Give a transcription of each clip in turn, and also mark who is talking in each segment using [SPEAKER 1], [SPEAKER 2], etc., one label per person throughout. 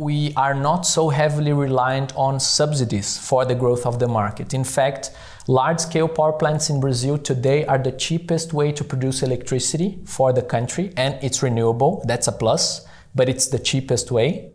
[SPEAKER 1] we are not so heavily reliant on subsidies for the growth of the market. In fact, large scale power plants in Brazil today are the cheapest way to produce electricity for the country, and it's renewable. That's a plus, but it's the cheapest way.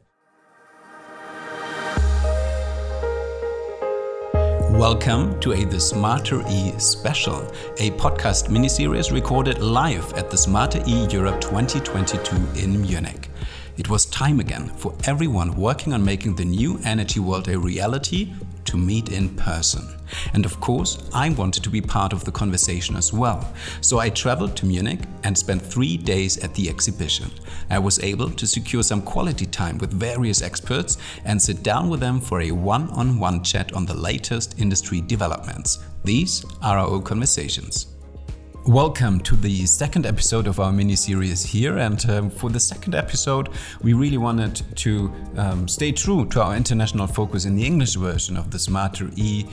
[SPEAKER 2] Welcome to a The Smarter E special, a podcast miniseries recorded live at the Smarter E Europe 2022 in Munich. It was time again for everyone working on making the new energy world a reality to meet in person. And of course, I wanted to be part of the conversation as well. So I traveled to Munich and spent three days at the exhibition. I was able to secure some quality time with various experts and sit down with them for a one on one chat on the latest industry developments. These are our conversations. Welcome to the second episode of our mini series here. And um, for the second episode, we really wanted to um, stay true to our international focus in the English version of the Smarter E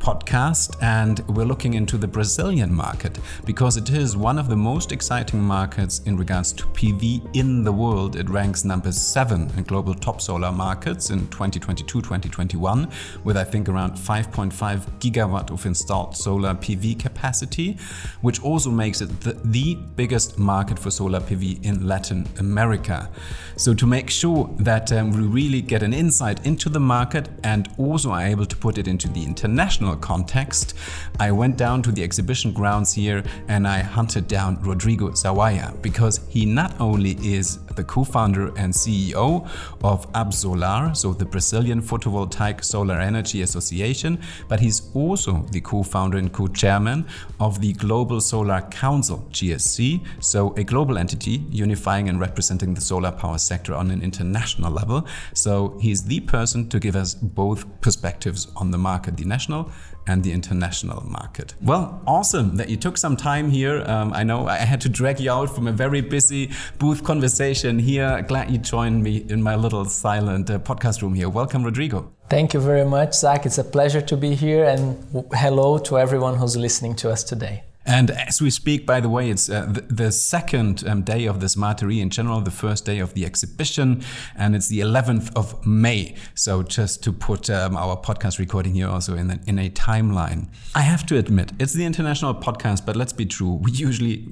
[SPEAKER 2] podcast, and we're looking into the Brazilian market because it is one of the most exciting markets in regards to PV in the world. It ranks number seven in global top solar markets in 2022 2021, with I think around 5.5 gigawatt of installed solar PV capacity, which also makes it the, the biggest market for solar PV in Latin America. So, to make sure that um, we really get an insight into the market and also are able to put it into the international context, I went down to the exhibition grounds here and I hunted down Rodrigo Sauaia because he not only is the co founder and CEO of Absolar, so the Brazilian Photovoltaic Solar Energy Association, but he's also the co founder and co chairman of the Global Solar Council, GSC, so a global entity unifying and representing the solar power sector on an international level. So he's the person to give us both perspectives on the market, the national and the international market. Well, awesome that you took some time here. Um, I know I had to drag you out from a very busy booth conversation here. Glad you joined me in my little silent uh, podcast room here. Welcome, Rodrigo.
[SPEAKER 1] Thank you very much, Zach. It's a pleasure to be here, and hello to everyone who's listening to us today.
[SPEAKER 2] And as we speak, by the way, it's uh, the, the, second um, day of the Smarter E in general, the first day of the exhibition, and it's the 11th of May. So just to put um, our podcast recording here also in, the, in a timeline. I have to admit, it's the international podcast, but let's be true. We usually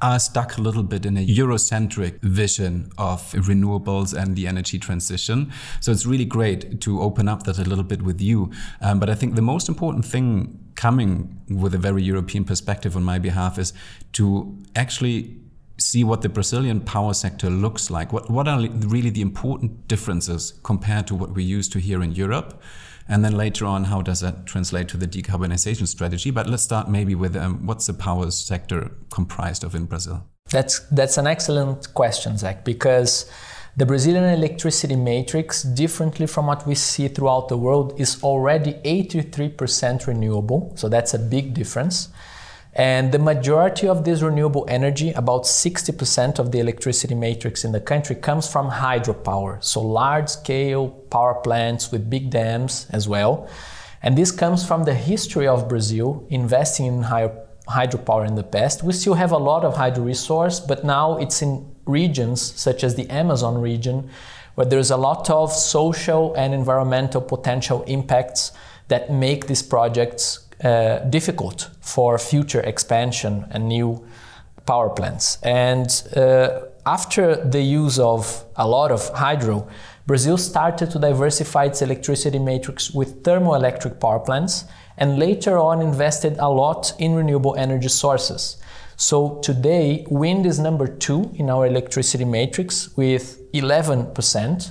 [SPEAKER 2] are stuck a little bit in a Eurocentric vision of renewables and the energy transition. So it's really great to open up that a little bit with you. Um, but I think the most important thing coming with a very European perspective on my behalf is to actually see what the Brazilian power sector looks like. What, what are really the important differences compared to what we used to here in Europe? And then later on, how does that translate to the decarbonization strategy? But let's start maybe with um, what's the power sector comprised of in Brazil?
[SPEAKER 1] That's, that's an excellent question, Zach, because the Brazilian electricity matrix, differently from what we see throughout the world, is already 83% renewable, so that's a big difference. And the majority of this renewable energy, about 60% of the electricity matrix in the country, comes from hydropower, so large scale power plants with big dams as well. And this comes from the history of Brazil investing in hydropower in the past. We still have a lot of hydro resource, but now it's in regions such as the Amazon region, where there's a lot of social and environmental potential impacts that make these projects uh, difficult for future expansion and new power plants. And uh, after the use of a lot of hydro, Brazil started to diversify its electricity matrix with thermoelectric power plants and later on invested a lot in renewable energy sources. So today, wind is number two in our electricity matrix with 11%,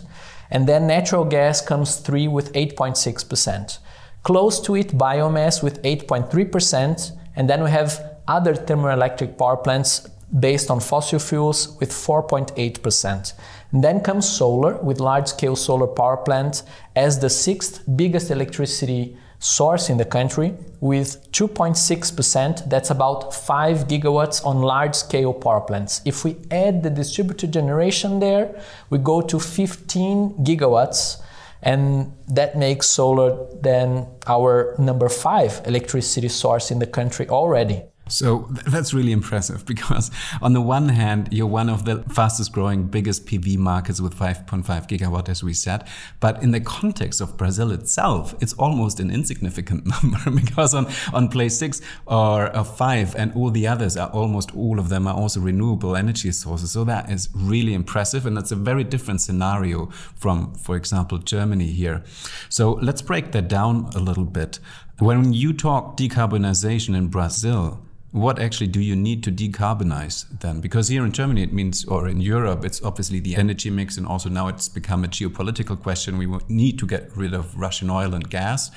[SPEAKER 1] and then natural gas comes three with 8.6%. Close to it, biomass with 8.3%, and then we have other thermoelectric power plants based on fossil fuels with 4.8%. then comes solar with large scale solar power plants as the sixth biggest electricity source in the country with 2.6%, that's about 5 gigawatts on large scale power plants. If we add the distributed generation there, we go to 15 gigawatts, and that makes solar then our number five electricity source in the country already.
[SPEAKER 2] So that's really impressive because, on the one hand, you're one of the fastest growing, biggest PV markets with 5.5 gigawatt, as we said. But in the context of Brazil itself, it's almost an insignificant number because on, on place six or five, and all the others are almost all of them are also renewable energy sources. So that is really impressive. And that's a very different scenario from, for example, Germany here. So let's break that down a little bit. When you talk decarbonization in Brazil, what actually do you need to decarbonize then? Because here in Germany, it means, or in Europe, it's obviously the energy mix, and also now it's become a geopolitical question. We need to get rid of Russian oil and gas.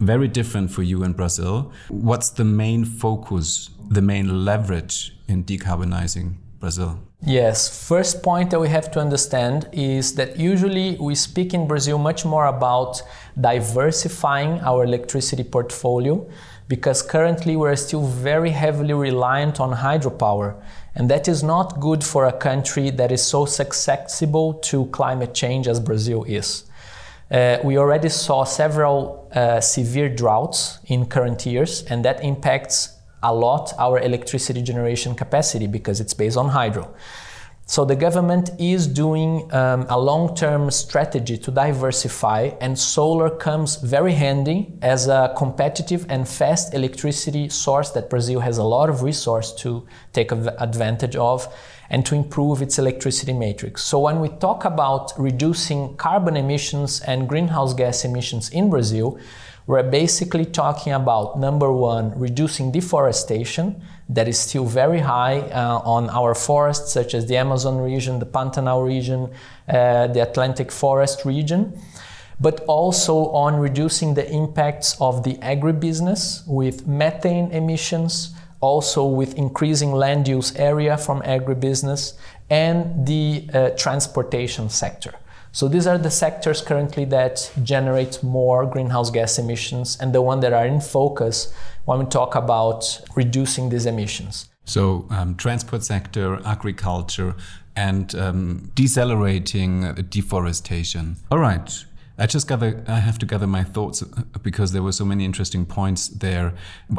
[SPEAKER 2] Very different for you in Brazil. What's the main focus, the main leverage in decarbonizing Brazil?
[SPEAKER 1] Yes, first point that we have to understand is that usually we speak in Brazil much more about diversifying our electricity portfolio because currently we're still very heavily reliant on hydropower. And that is not good for a country that is so susceptible to climate change as Brazil is. Uh, we already saw several uh, severe droughts in current years, and that impacts a lot our electricity generation capacity because it's based on hydro. So the government is doing um, a long-term strategy to diversify, and solar comes very handy as a competitive and fast electricity source that Brazil has a lot of resource to take advantage of and to improve its electricity matrix. So when we talk about reducing carbon emissions and greenhouse gas emissions in Brazil, we're basically talking about number one, reducing deforestation that is still very high uh, on our forests, such as the Amazon region, the Pantanal region, uh, the Atlantic forest region, but also on reducing the impacts of the agribusiness with methane emissions, also with increasing land use area from agribusiness, and the uh, transportation sector. So these are the sectors currently that generate more greenhouse gas emissions and the one that are in focus when we talk about reducing these emissions.
[SPEAKER 2] So um, transport sector, agriculture, and um, decelerating deforestation. All right. I just gather, I have to gather my thoughts uh, because there were so many interesting points there.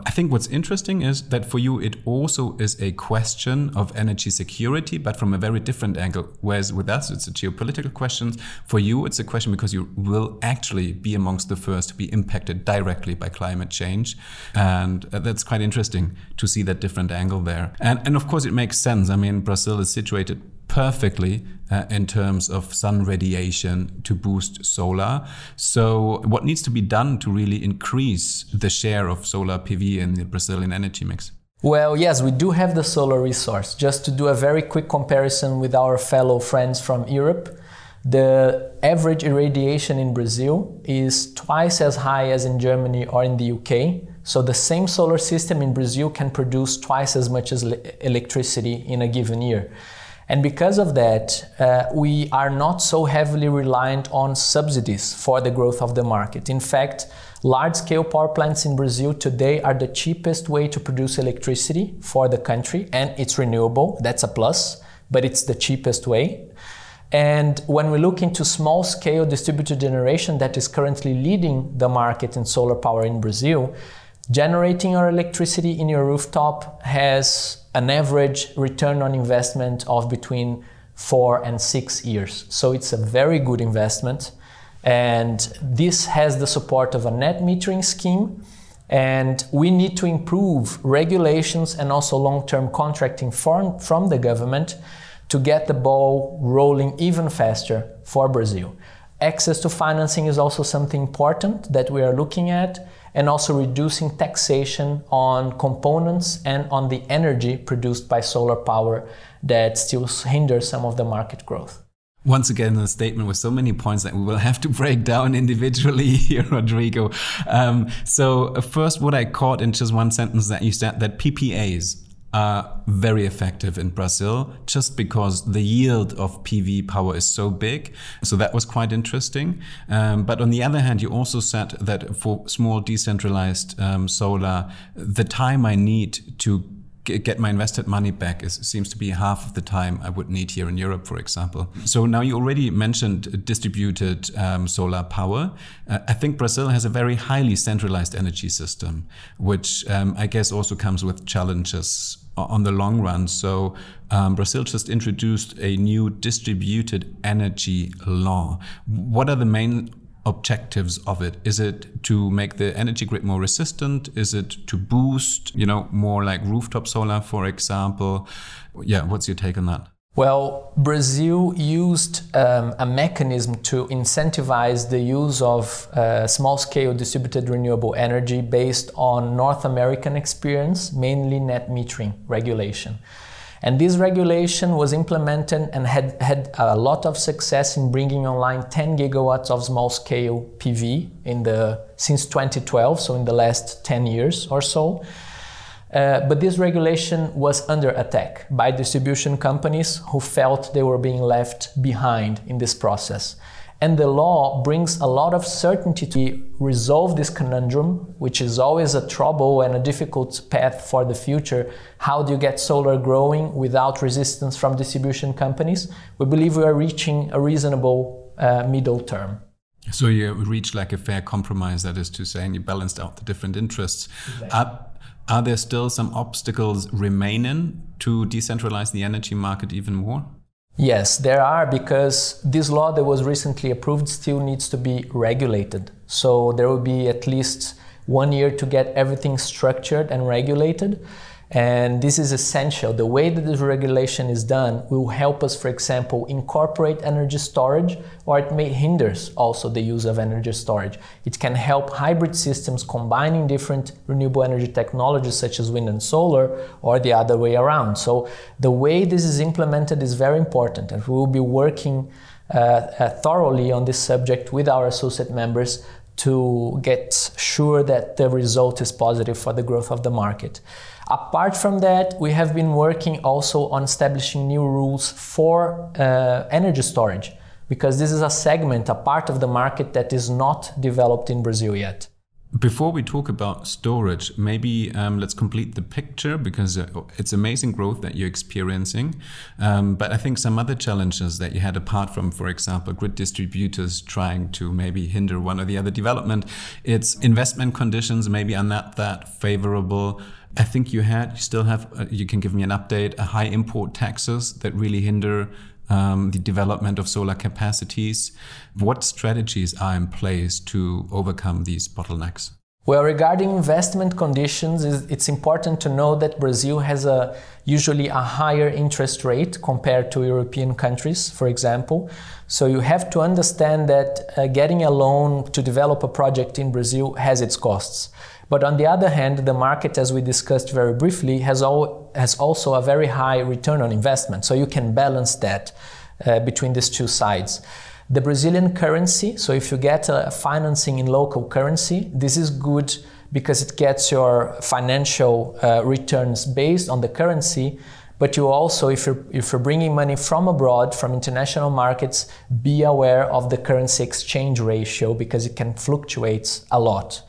[SPEAKER 2] I think what's interesting is that for you, it also is a question of energy security, but from a very different angle. Whereas with us, it's a geopolitical question. For you, it's a question because you will actually be amongst the first to be impacted directly by climate change. And uh, that's quite interesting to see that different angle there. And, and of course, it makes sense. I mean, Brazil is situated perfectly uh, in terms of sun radiation to boost solar. So, what needs to be done to really increase the share of solar PV in the Brazilian energy mix?
[SPEAKER 1] Well, yes, we do have the solar resource. Just to do a very quick comparison with our fellow friends from Europe, the average irradiation in Brazil is twice as high as in Germany or in the UK. So the same solar system in Brazil can produce twice as much as electricity in a given year. And because of that, uh, we are not so heavily reliant on subsidies for the growth of the market. In fact, large scale power plants in Brazil today are the cheapest way to produce electricity for the country, and it's renewable. That's a plus, but it's the cheapest way. And when we look into small scale distributed generation that is currently leading the market in solar power in Brazil, generating our electricity in your rooftop has an average return on investment of between four and six years. So it's a very good investment. And this has the support of a net metering scheme. And we need to improve regulations and also long term contracting from, from the government to get the ball rolling even faster for Brazil. Access to financing is also something important that we are looking at and also reducing taxation on components and on the energy produced by solar power that still hinders some of the market growth.
[SPEAKER 2] Once again, a statement with so many points that we will have to break down individually here, Rodrigo. Um, so, uh, first, what I caught in just one sentence that you said that PPAs are very effective in Brazil just because the yield of PV power is so big. So that was quite interesting. Um, but on the other hand, you also said that for small decentralized um, solar, the time I need to get my invested money back is, seems to be half of the time I would need here in Europe, for example. So now you already mentioned distributed um, solar power. Uh, I think Brazil has a very highly centralized energy system, which um, I guess also comes with challenges on the long run. So um, Brazil just introduced a new distributed energy law. What are the main objectives of it? Is it to make the energy grid more resistant? Is it to boost, you know, more like rooftop solar, for example? Yeah, what's your take on that?
[SPEAKER 1] Well, Brazil used um, a mechanism to incentivize the use of uh, small scale distributed renewable energy based on North American experience, mainly net metering regulation. And this regulation was implemented and had, had a lot of success in bringing online 10 gigawatts of small scale PV in the, since 2012, so in the last 10 years or so. Uh, but this regulation was under attack by distribution companies who felt they were being left behind in this process. And the law brings a lot of certainty to resolve this conundrum, which is always a trouble and a difficult path for the future. How do you get solar growing without resistance from distribution companies? We believe we are reaching a reasonable uh, middle term.
[SPEAKER 2] So you reach like a fair compromise, that is to say, and you balanced out the different interests. Exactly. Are, are there still some obstacles remaining to decentralize the energy market even more?
[SPEAKER 1] Yes, there are because this law that was recently approved still needs to be regulated. So there will be at least one year to get everything structured and regulated. And this is essential. The way that this regulation is done will help us, for example, incorporate energy storage, or it may hinders also the use of energy storage. It can help hybrid systems combining different renewable energy technologies such as wind and solar, or the other way around. So the way this is implemented is very important, and we will be working uh, uh, thoroughly on this subject with our associate members to get sure that the result is positive for the growth of the market. Apart from that, we have been working also on establishing new rules for uh, energy storage because this is a segment, a part of the market that is not developed in Brazil yet.
[SPEAKER 2] Before we talk about storage, maybe um, let's complete the picture because uh, it's amazing growth that you're experiencing. Um, but I think some other challenges that you had, apart from, for example, grid distributors trying to maybe hinder one or the other development, it's investment conditions maybe are not that favorable. I think you had, you still have, uh, you can give me an update, a high import taxes that really hinder um, the development of solar capacities. What strategies are in place to overcome these bottlenecks?
[SPEAKER 1] Well, regarding investment conditions, it's important to know that Brazil has a usually a higher interest rate compared to European countries, for example. So you have to understand that uh, getting a loan to develop a project in Brazil has its costs. But on the other hand, the market, as we discussed very briefly, has, al- has also a very high return on investment. So you can balance that uh, between these two sides. The Brazilian currency, so if you get a financing in local currency, this is good because it gets your financial uh, returns based on the currency. But you also, if you're, if you're bringing money from abroad, from international markets, be aware of the currency exchange ratio because it can fluctuate a lot.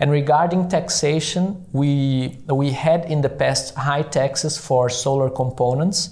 [SPEAKER 1] And regarding taxation, we, we had in the past high taxes for solar components,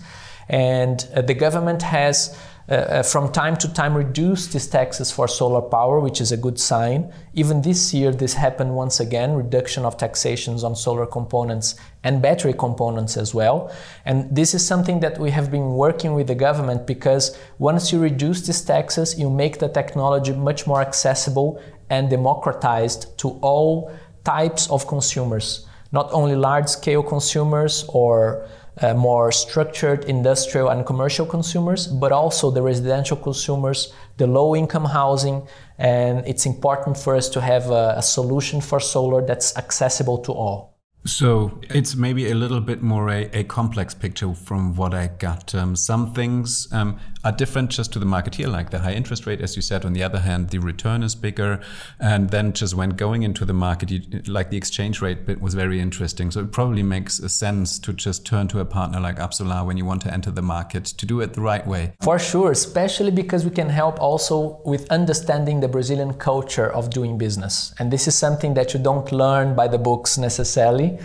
[SPEAKER 1] and uh, the government has uh, uh, from time to time reduced these taxes for solar power, which is a good sign. Even this year, this happened once again reduction of taxations on solar components and battery components as well. And this is something that we have been working with the government because once you reduce these taxes, you make the technology much more accessible and democratized to all types of consumers, not only large scale consumers or uh, more structured industrial and commercial consumers, but also the residential consumers, the low income housing. And it's important for us to have a, a solution for solar that's accessible to all.
[SPEAKER 2] So it's maybe a little bit more a, a complex picture from what I got. Um, some things um, are different just to the market here, like the high interest rate, as you said. On the other hand, the return is bigger. And then just when going into the market, you, like the exchange rate bit was very interesting. So it probably makes a sense to just turn to a partner like Absolar when you want to enter the market to do it the right way.
[SPEAKER 1] For sure, especially because we can help also with understanding the Brazilian culture of doing business. And this is something that you don't learn by the books necessarily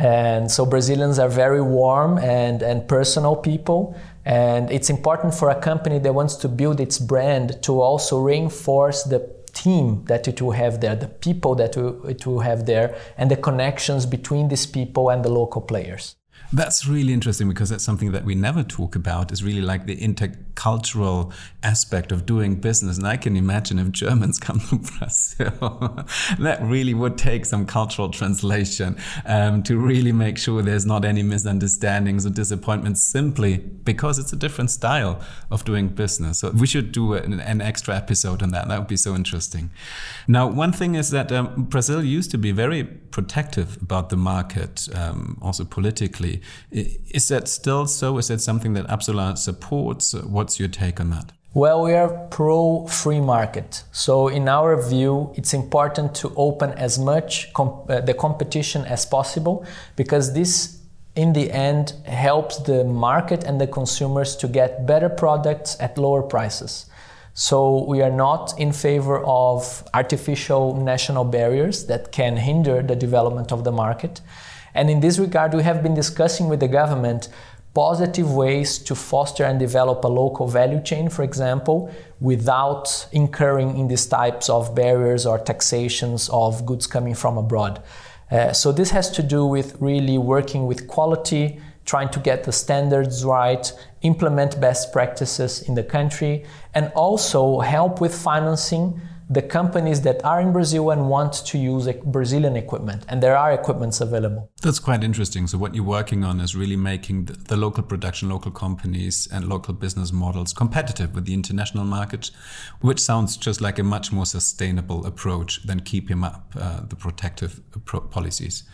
[SPEAKER 1] And so Brazilians are very warm and, and personal people. And it's important for a company that wants to build its brand to also reinforce the team that it will have there, the people that it will have there, and the connections between these people and the local players.
[SPEAKER 2] That's really interesting because that's something that we never talk about is really like the intercultural aspect of doing business. And I can imagine if Germans come to Brazil, that really would take some cultural translation um, to really make sure there's not any misunderstandings or disappointments simply because it's a different style of doing business. So we should do an, an extra episode on that. That would be so interesting. Now, one thing is that um, Brazil used to be very protective about the market, um, also politically. Is that still so? Is that something that Absolar supports? What's your take on that?
[SPEAKER 1] Well, we are pro free market. So, in our view, it's important to open as much uh, the competition as possible because this, in the end, helps the market and the consumers to get better products at lower prices. So, we are not in favor of artificial national barriers that can hinder the development of the market. And in this regard, we have been discussing with the government positive ways to foster and develop a local value chain, for example, without incurring in these types of barriers or taxations of goods coming from abroad. Uh, so this has to do with really working with quality, trying to get the standards right, implement best practices in the country, and also help with financing the companies that are in Brazil and want to use Brazilian equipment, and there are equipments available.
[SPEAKER 2] That's quite interesting. So, what you're working on is really making the, the local production, local companies, and local business models competitive with the international market, which sounds just like a much more sustainable approach than keeping up uh, the protective policies.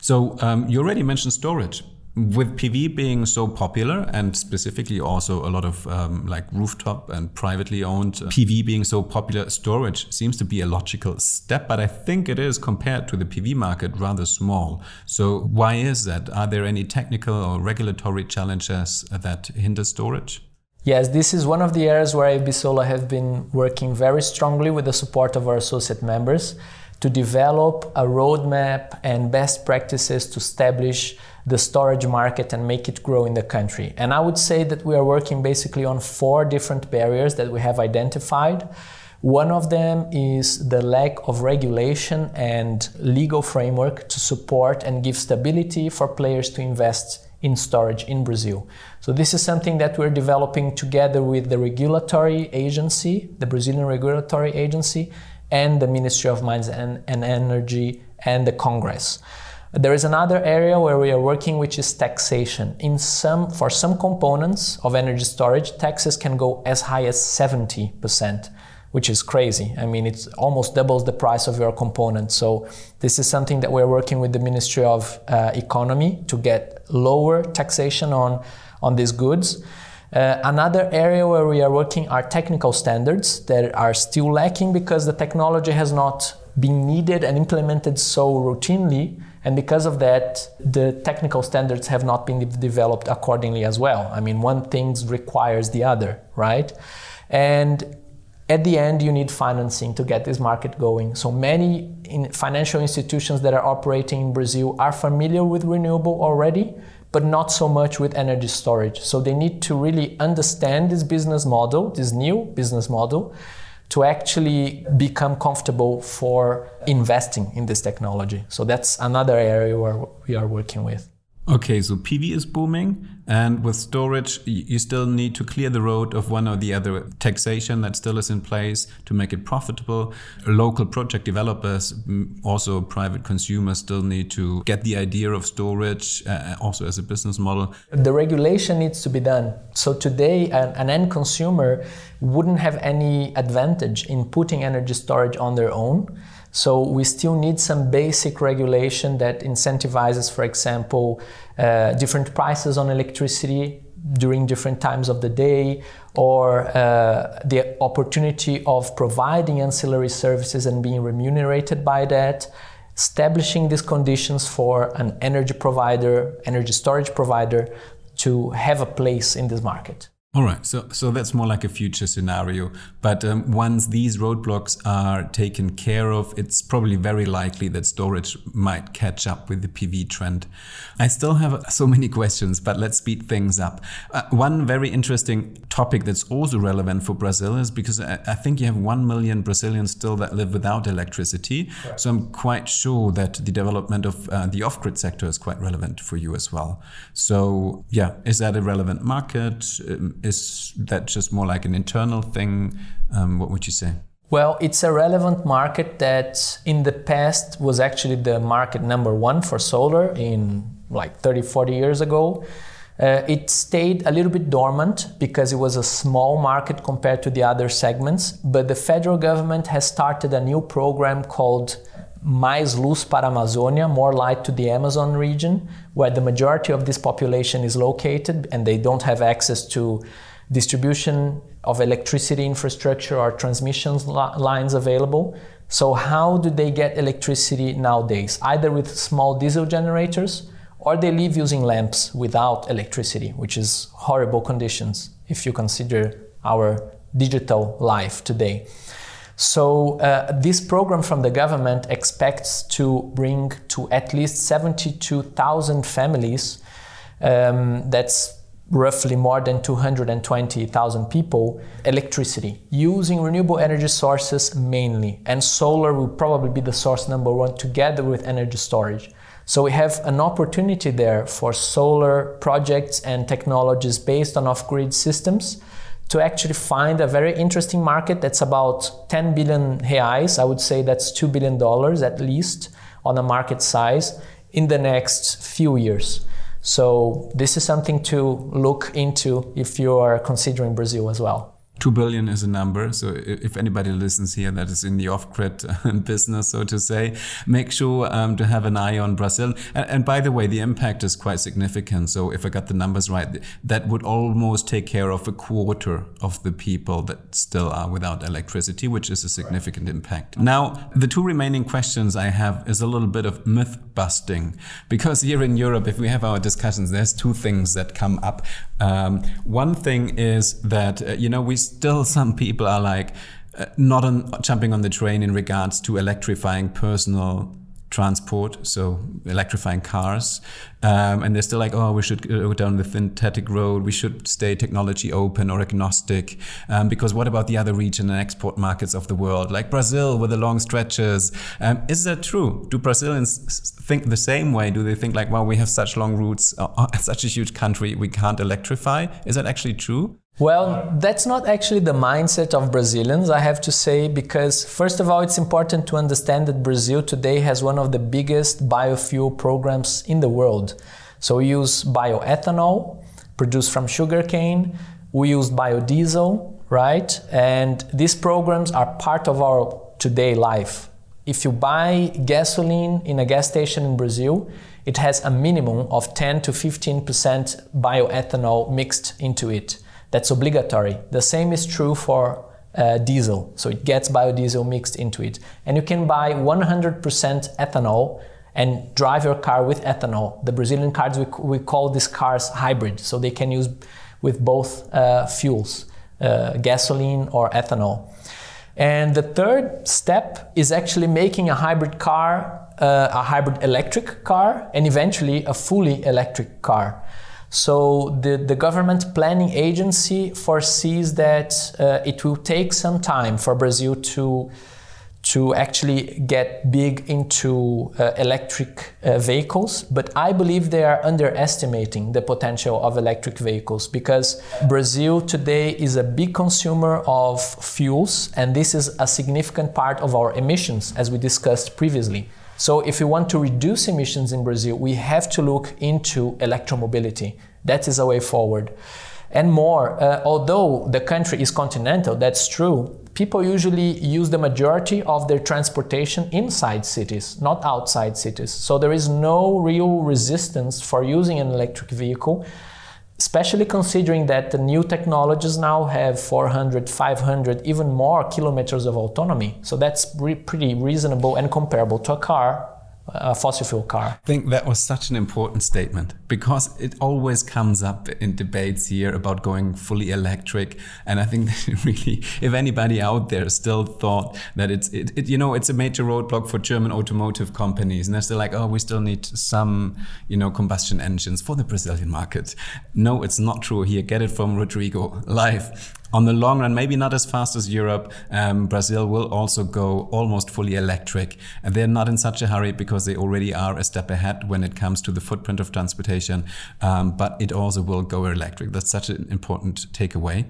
[SPEAKER 2] So, um, you already mentioned storage with PV being so popular and specifically also a lot of um, like rooftop and privately owned PV being so popular, storage seems to be a logical step, but I think it is compared to the PV market rather small. So why is that? Are there any technical or regulatory challenges that hinder storage?
[SPEAKER 1] Yes, this is one of the areas where AB Solar have been working very strongly with the support of our associate members to develop a roadmap and best practices to establish the storage market and make it grow in the country. And I would say that we are working basically on four different barriers that we have identified. One of them is the lack of regulation and legal framework to support and give stability for players to invest in storage in Brazil. So, this is something that we're developing together with the regulatory agency, the Brazilian regulatory agency, and the Ministry of Mines and, and Energy and the Congress. There is another area where we are working, which is taxation. In some, for some components of energy storage, taxes can go as high as 70%, which is crazy. I mean, it almost doubles the price of your component. So this is something that we're working with the Ministry of uh, Economy to get lower taxation on, on these goods. Uh, another area where we are working are technical standards that are still lacking because the technology has not been needed and implemented so routinely and because of that, the technical standards have not been developed accordingly as well. I mean, one thing requires the other, right? And at the end, you need financing to get this market going. So many in financial institutions that are operating in Brazil are familiar with renewable already, but not so much with energy storage. So they need to really understand this business model, this new business model, to actually become comfortable for investing in this technology. So that's another area where we are working with.
[SPEAKER 2] Okay, so PV is booming, and with storage, you still need to clear the road of one or the other taxation that still is in place to make it profitable. Local project developers, also private consumers, still need to get the idea of storage uh, also as a business model.
[SPEAKER 1] The regulation needs to be done. So today, an, an end consumer wouldn't have any advantage in putting energy storage on their own so we still need some basic regulation that incentivizes, for example, uh, different prices on electricity during different times of the day, or uh, the opportunity of providing ancillary services and being remunerated by that. Establishing these conditions for an energy provider, energy storage provider, to have a place in this market.
[SPEAKER 2] All right, so so that's more like a future scenario. But um, once these roadblocks are taken care of, it's probably very likely that storage might catch up with the PV trend. I still have so many questions, but let's speed things up. Uh, one very interesting topic that's also relevant for Brazil is because I, I, think you have one million Brazilians still that live without electricity. Right. So I'm quite sure that the development of uh, the off-grid sector is quite relevant for you as well. So yeah, is that a relevant market? Um, is that just more like an internal thing? Um, what would you say?
[SPEAKER 1] Well, it's a relevant market that in the past was actually the market number one for solar in like 30, 40 years ago. Uh, it stayed a little bit dormant because it was a small market compared to the other segments, but the federal government has started a new program called Mais Luz para Amazônia, more light to the Amazon region, where the majority of this population is located and they don't have access to distribution of electricity infrastructure or transmission lines available. So, how do they get electricity nowadays? Either with small diesel generators or they live using lamps without electricity, which is horrible conditions if you consider our digital life today. So, uh, this program from the government expects to bring to at least 72,000 families. Um, that's roughly more than 220,000 people electricity using renewable energy sources mainly. And solar will probably be the source number one together with energy storage. So we have an opportunity there for solar projects and technologies based on off grid systems to actually find a very interesting market that's about 10 billion reais. I would say that's $2 billion at least on a market size in the next few years. So this is something to look into if you are considering Brazil as well.
[SPEAKER 2] 2 billion is a number. So if anybody listens here that is in the off-grid business, so to say, make sure um, to have an eye on Brazil. And, and, by the way, the impact is quite significant. So if I got the numbers right, that would almost take care of a quarter of the people that still are without electricity, which is a significant right. impact. Now, the two remaining questions I have is a little bit of myth busting because here in Europe, if we have our discussions, there's two things that come up. Um, one thing is that, uh, you know, we still some people are like uh, not on, jumping on the train in regards to electrifying personal transport, so electrifying cars. Um, and they're still like, oh, we should go down the synthetic road. We should stay technology open or agnostic. Um, because what about the other region and export markets of the world, like Brazil with the long stretches? Um, is that true? Do Brazilians think the same way? Do they think like, well, we have such long routes, uh, such a huge country, we can't electrify? Is that actually true?
[SPEAKER 1] Well, that's not actually the mindset of Brazilians, I have to say, because first of all, it's important to understand that Brazil today has one of the biggest biofuel programs in the world. So we use bioethanol produced from sugarcane, we use biodiesel, right? And these programs are part of our today life. If you buy gasoline in a gas station in Brazil, it has a minimum of 10 to 15% bioethanol mixed into it. That's obligatory. The same is true for uh, diesel. So it gets biodiesel mixed into it. And you can buy 100% ethanol and drive your car with ethanol. The Brazilian cars, we, we call these cars hybrid. So they can use with both uh, fuels, uh, gasoline or ethanol. And the third step is actually making a hybrid car, uh, a hybrid electric car, and eventually a fully electric car. So the, the government planning agency foresees that uh, it will take some time for Brazil to to actually get big into uh, electric uh, vehicles, but I believe they are underestimating the potential of electric vehicles because Brazil today is a big consumer of fuels, and this is a significant part of our emissions, as we discussed previously. So if we want to reduce emissions in Brazil, we have to look into electromobility. That is a way forward. And more, uh, although the country is continental, that's true, people usually use the majority of their transportation inside cities, not outside cities. So there is no real resistance for using an electric vehicle especially considering that the new technologies now have 400, 500, even more kilometers of autonomy. So that's re- pretty reasonable and comparable to a car a fossil fuel car.
[SPEAKER 2] I think that was such an important statement because it always comes up in debates here about going fully electric. And I think that really, if anybody out there still thought that it's, it, it, you know, it's a major roadblock for German automotive companies, and they're still like, oh, we still need some, you know, combustion engines for the Brazilian market. No, it's not true here. Get it from Rodrigo live on the long run, maybe not as fast as Europe, um, Brazil will also go almost fully electric. And they're not in such a hurry because they already are a step ahead when it comes to the footprint of transportation. Um, but it also will go electric. That's such an important takeaway.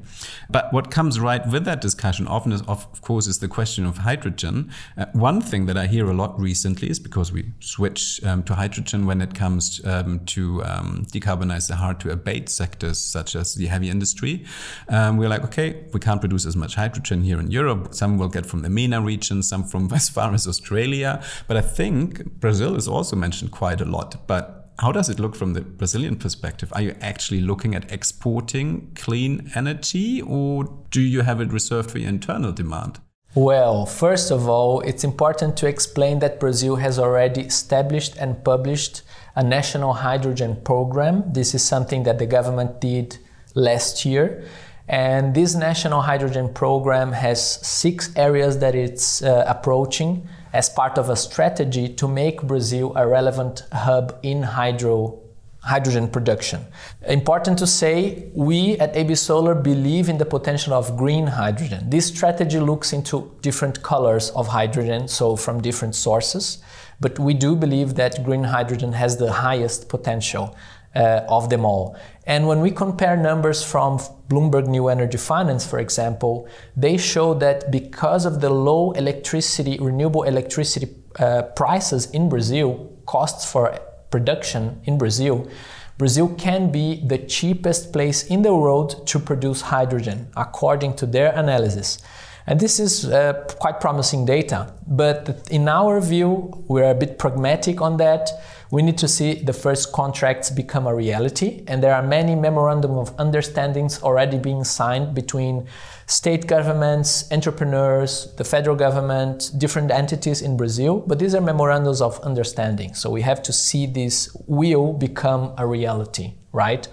[SPEAKER 2] But what comes right with that discussion often is, of course, is the question of hydrogen. Uh, one thing that I hear a lot recently is because we switch um, to hydrogen when it comes um, to um, decarbonize the hard to abate sectors such as the heavy industry. Um, we're like, okay, we can't produce as much hydrogen here in Europe. Some will get from the MENA region, some from as far as Australia. But I think Brazil is also mentioned quite a lot. But how does it look from the Brazilian perspective? Are you actually looking at exporting clean energy or do you have it reserved for your internal demand?
[SPEAKER 1] Well, first of all, it's important to explain that Brazil has already established and published a national hydrogen program. This is something that the government did last year. And this national hydrogen program has six areas that it's uh, approaching as part of a strategy to make Brazil a relevant hub in hydro hydrogen production. Important to say, we at AB Solar believe in the potential of green hydrogen. This strategy looks into different colors of hydrogen, so from different sources, but we do believe that green hydrogen has the highest potential uh, of them all. And when we compare numbers from Bloomberg New Energy Finance, for example, they show that because of the low electricity, renewable electricity uh, prices in Brazil, costs for production in Brazil, Brazil can be the cheapest place in the world to produce hydrogen, according to their analysis. And this is uh, quite promising data. But in our view, we're a bit pragmatic on that. We need to see the first contracts become a reality. And there are many memorandum of understandings already being signed between state governments, entrepreneurs, the federal government, different entities in Brazil. But these are memorandums of understanding. So we have to see this will become a reality, right?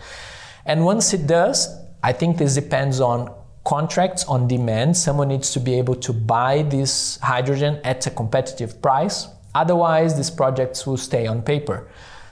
[SPEAKER 1] And once it does, I think this depends on contracts on demand. Someone needs to be able to buy this hydrogen at a competitive price. Otherwise, these projects will stay on paper.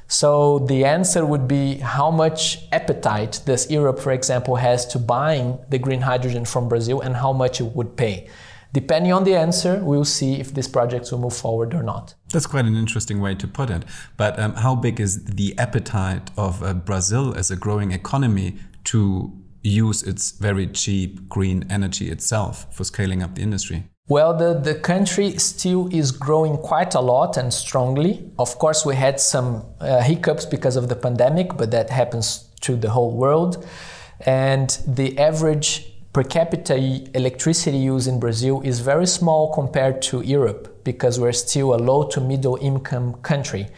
[SPEAKER 1] So the answer would be how much appetite does Europe, for example, has to buying the green hydrogen from Brazil and how much it would pay. Depending on the answer, we'll see if these projects will move forward or not.
[SPEAKER 2] That's quite an interesting way to put it. But um, how big is the appetite of uh, Brazil as a growing economy to use its very cheap green energy itself for scaling up the industry?
[SPEAKER 1] Well, the, the country still is growing quite a lot and strongly. Of course, we had some uh, hiccups because of the pandemic, but that happens to the whole world. And the average per capita electricity use in Brazil is very small compared to Europe because we're still a low to middle income country.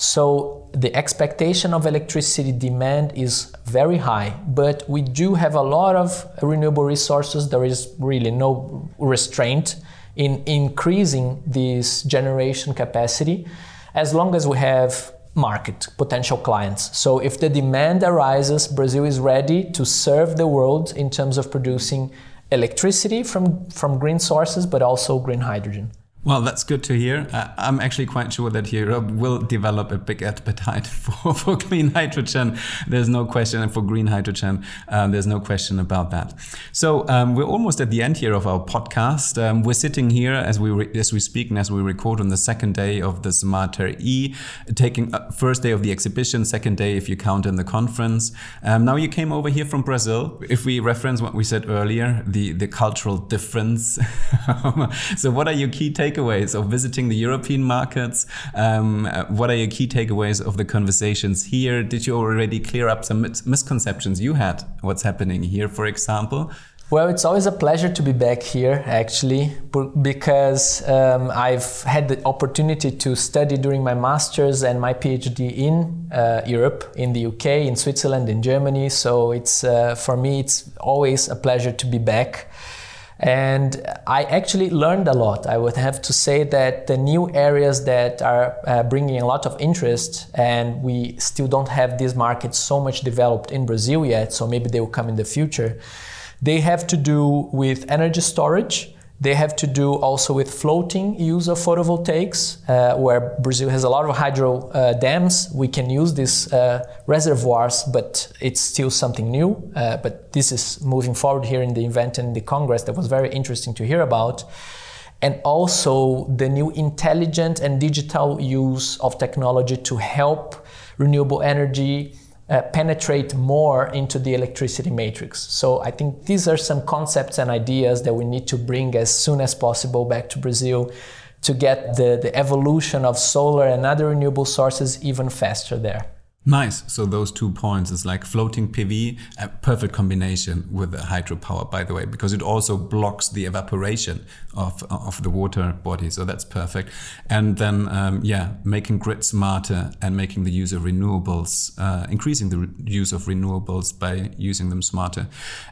[SPEAKER 1] So the expectation of electricity demand is very high, but we do have a lot of renewable resources. There is really no restraint in increasing this generation capacity as long as we have market potential clients. So if the demand arises, Brazil is ready to serve the world in terms of producing electricity from, from green sources, but also green hydrogen.
[SPEAKER 2] Well, that's good to hear. Uh, I'm actually quite sure that Europe will develop a big appetite for, for clean hydrogen. There's no question, and for green hydrogen, um, there's no question about that. So um, we're almost at the end here of our podcast. Um, we're sitting here as we as we speak and as we record on the second day of the Smarter E, taking uh, first day of the exhibition, second day if you count in the conference. Um, now you came over here from Brazil. If we reference what we said earlier, the the cultural difference. so what are your key takeaways? Takeaways of visiting the European markets? Um, uh, what are your key takeaways of the conversations here? Did you already clear up some misconceptions you had? What's happening here, for example?
[SPEAKER 1] Well, it's always a pleasure to be back here, actually, because um, I've had the opportunity to study during my master's and my PhD in uh, Europe, in the UK, in Switzerland, in Germany. So it's uh, for me, it's always a pleasure to be back. And I actually learned a lot. I would have to say that the new areas that are uh, bringing a lot of interest, and we still don't have these markets so much developed in Brazil yet, so maybe they will come in the future. They have to do with energy storage they have to do also with floating use of photovoltaics, uh, where Brazil has a lot of hydro uh, dams. We can use these uh, reservoirs, but it's still something new. Uh, but this is moving forward here in the event and in the Congress that was very interesting to hear about. And also the new intelligent and digital use of technology to help renewable energy uh, penetrate more into the electricity matrix. So I think these are some concepts and ideas that we need to bring as soon as possible back to Brazil to get the, the evolution of solar and other renewable sources even faster there.
[SPEAKER 2] Nice. So those two points is like floating PV, a perfect combination with the hydropower, by the way, because it also blocks the evaporation of, of the water body. So that's perfect. And then, um, yeah, making grid smarter and making the use of renewables, uh, increasing the use of renewables by using them smarter.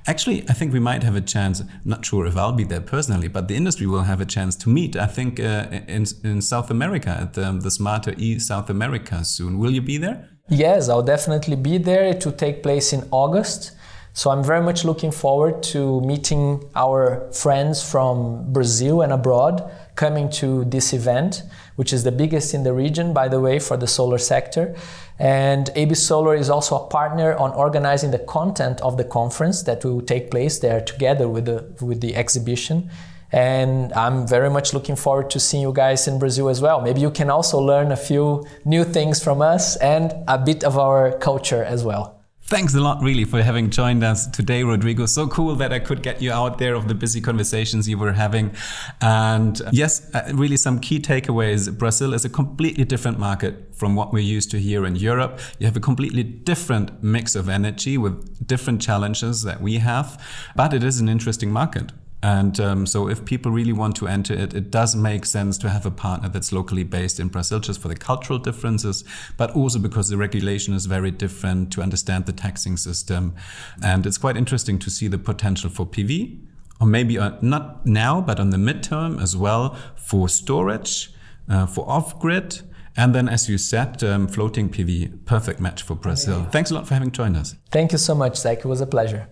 [SPEAKER 2] Actually, I think we might have a chance, not sure if I'll be there personally, but the industry will have a chance to meet, I think, uh, in, in South America at the, the Smarter E South America soon. Will you be there?
[SPEAKER 1] Yes, I'll definitely be there. It will take place in August. So I'm very much looking forward to meeting our friends from Brazil and abroad coming to this event, which is the biggest in the region, by the way, for the solar sector. And ABSOLAR is also a partner on organizing the content of the conference that will take place there together with the, with the exhibition. And I'm very much looking forward to seeing you guys in Brazil as well. Maybe you can also learn a few new things from us and a bit of our culture as well.
[SPEAKER 2] Thanks a lot, really, for having joined us today, Rodrigo. So cool that I could get you out there of the busy conversations you were having. And yes, uh, really some key takeaways. Brazil is a completely different market from what we're used to here in Europe. You have a completely different mix of energy with different challenges that we have, but it is an interesting market. And um, so, if people really want to enter it, it does make sense to have a partner that's locally based in Brazil, just for the cultural differences, but also because the regulation is very different to understand the taxing system. And it's quite interesting to see the potential for PV, or maybe uh, not now, but on the midterm as well, for storage, uh, for off grid. And then, as you said, um, floating PV, perfect match for Brazil. Thanks a lot for having joined us.
[SPEAKER 1] Thank you so much, Zach. It was a pleasure.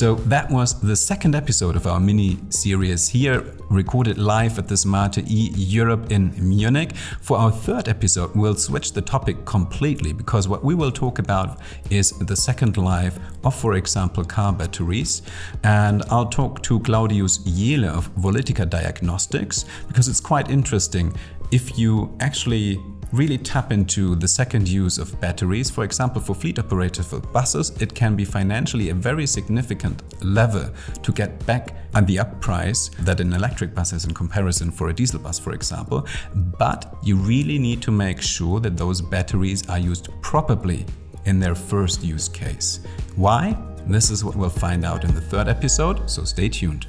[SPEAKER 2] So that was the second episode of our mini series here, recorded live at the Smarter E Europe in Munich. For our third episode, we'll switch the topic completely because what we will talk about is the second life of, for example, car batteries. And I'll talk to Claudius Jehle of Volytica Diagnostics because it's quite interesting if you actually really tap into the second use of batteries. For example, for fleet operators for buses, it can be financially a very significant lever to get back on the up price that an electric bus is in comparison for a diesel bus, for example. But you really need to make sure that those batteries are used properly in their first use case. Why? This is what we'll find out in the third episode, so stay tuned.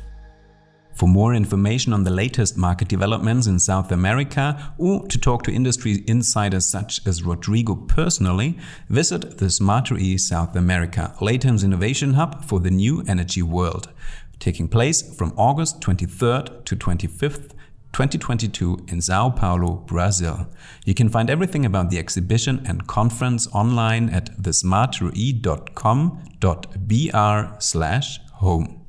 [SPEAKER 2] For more information on the latest market developments in South America or to talk to industry insiders such as Rodrigo personally, visit the Smarter E South America, LATAM's innovation hub for the new energy world, taking place from August 23rd to 25th 2022 in Sao Paulo, Brazil. You can find everything about the exhibition and conference online at thesmartere.com.br slash home.